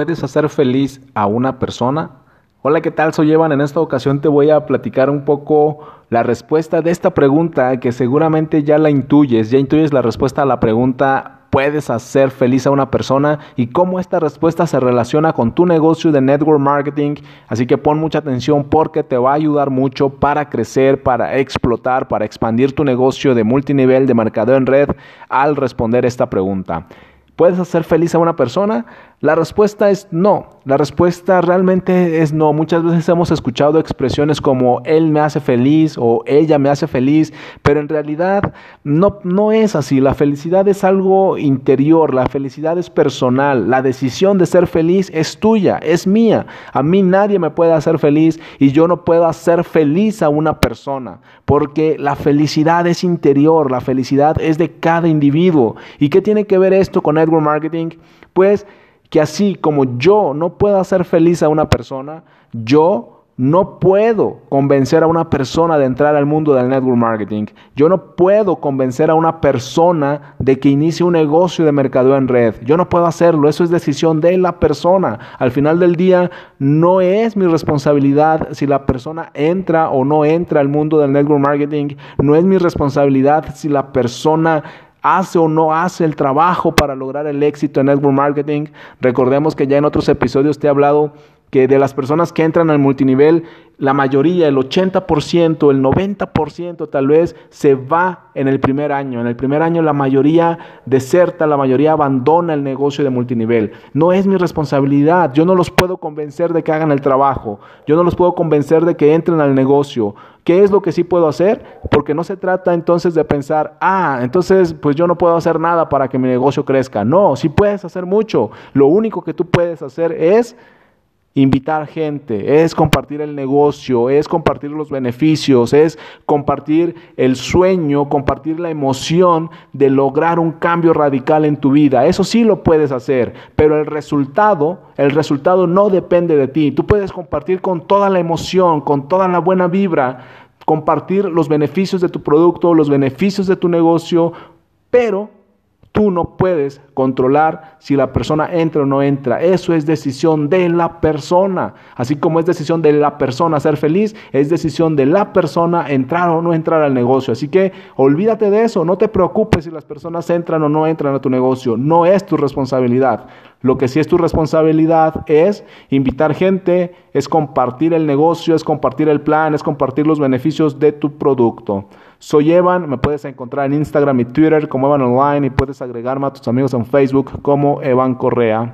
¿Puedes hacer feliz a una persona? Hola, ¿qué tal? Soy Evan. En esta ocasión te voy a platicar un poco la respuesta de esta pregunta que seguramente ya la intuyes. Ya intuyes la respuesta a la pregunta ¿puedes hacer feliz a una persona? Y cómo esta respuesta se relaciona con tu negocio de network marketing. Así que pon mucha atención porque te va a ayudar mucho para crecer, para explotar, para expandir tu negocio de multinivel de mercadeo en red al responder esta pregunta. ¿Puedes hacer feliz a una persona? La respuesta es no. La respuesta realmente es no. Muchas veces hemos escuchado expresiones como él me hace feliz o ella me hace feliz, pero en realidad no, no es así. La felicidad es algo interior, la felicidad es personal. La decisión de ser feliz es tuya, es mía. A mí nadie me puede hacer feliz y yo no puedo hacer feliz a una persona, porque la felicidad es interior, la felicidad es de cada individuo. ¿Y qué tiene que ver esto con network marketing? Pues que así como yo no puedo hacer feliz a una persona, yo no puedo convencer a una persona de entrar al mundo del network marketing. Yo no puedo convencer a una persona de que inicie un negocio de mercadeo en red. Yo no puedo hacerlo. Eso es decisión de la persona. Al final del día, no es mi responsabilidad si la persona entra o no entra al mundo del network marketing. No es mi responsabilidad si la persona hace o no hace el trabajo para lograr el éxito en network marketing. Recordemos que ya en otros episodios te he hablado que de las personas que entran al multinivel, la mayoría, el 80%, el 90% tal vez se va en el primer año. En el primer año la mayoría deserta, la mayoría abandona el negocio de multinivel. No es mi responsabilidad. Yo no los puedo convencer de que hagan el trabajo. Yo no los puedo convencer de que entren al negocio. ¿Qué es lo que sí puedo hacer? Porque no se trata entonces de pensar, ah, entonces pues yo no puedo hacer nada para que mi negocio crezca. No, sí puedes hacer mucho. Lo único que tú puedes hacer es invitar gente, es compartir el negocio, es compartir los beneficios, es compartir el sueño, compartir la emoción de lograr un cambio radical en tu vida. Eso sí lo puedes hacer, pero el resultado, el resultado no depende de ti. Tú puedes compartir con toda la emoción, con toda la buena vibra, compartir los beneficios de tu producto, los beneficios de tu negocio, pero No puedes controlar si la persona entra o no entra. Eso es decisión de la persona. Así como es decisión de la persona ser feliz, es decisión de la persona entrar o no entrar al negocio. Así que olvídate de eso. No te preocupes si las personas entran o no entran a tu negocio. No es tu responsabilidad. Lo que sí es tu responsabilidad es invitar gente, es compartir el negocio, es compartir el plan, es compartir los beneficios de tu producto. Soy Evan, me puedes encontrar en Instagram y Twitter como Evan Online y puedes agregarme a tus amigos en Facebook como Evan Correa.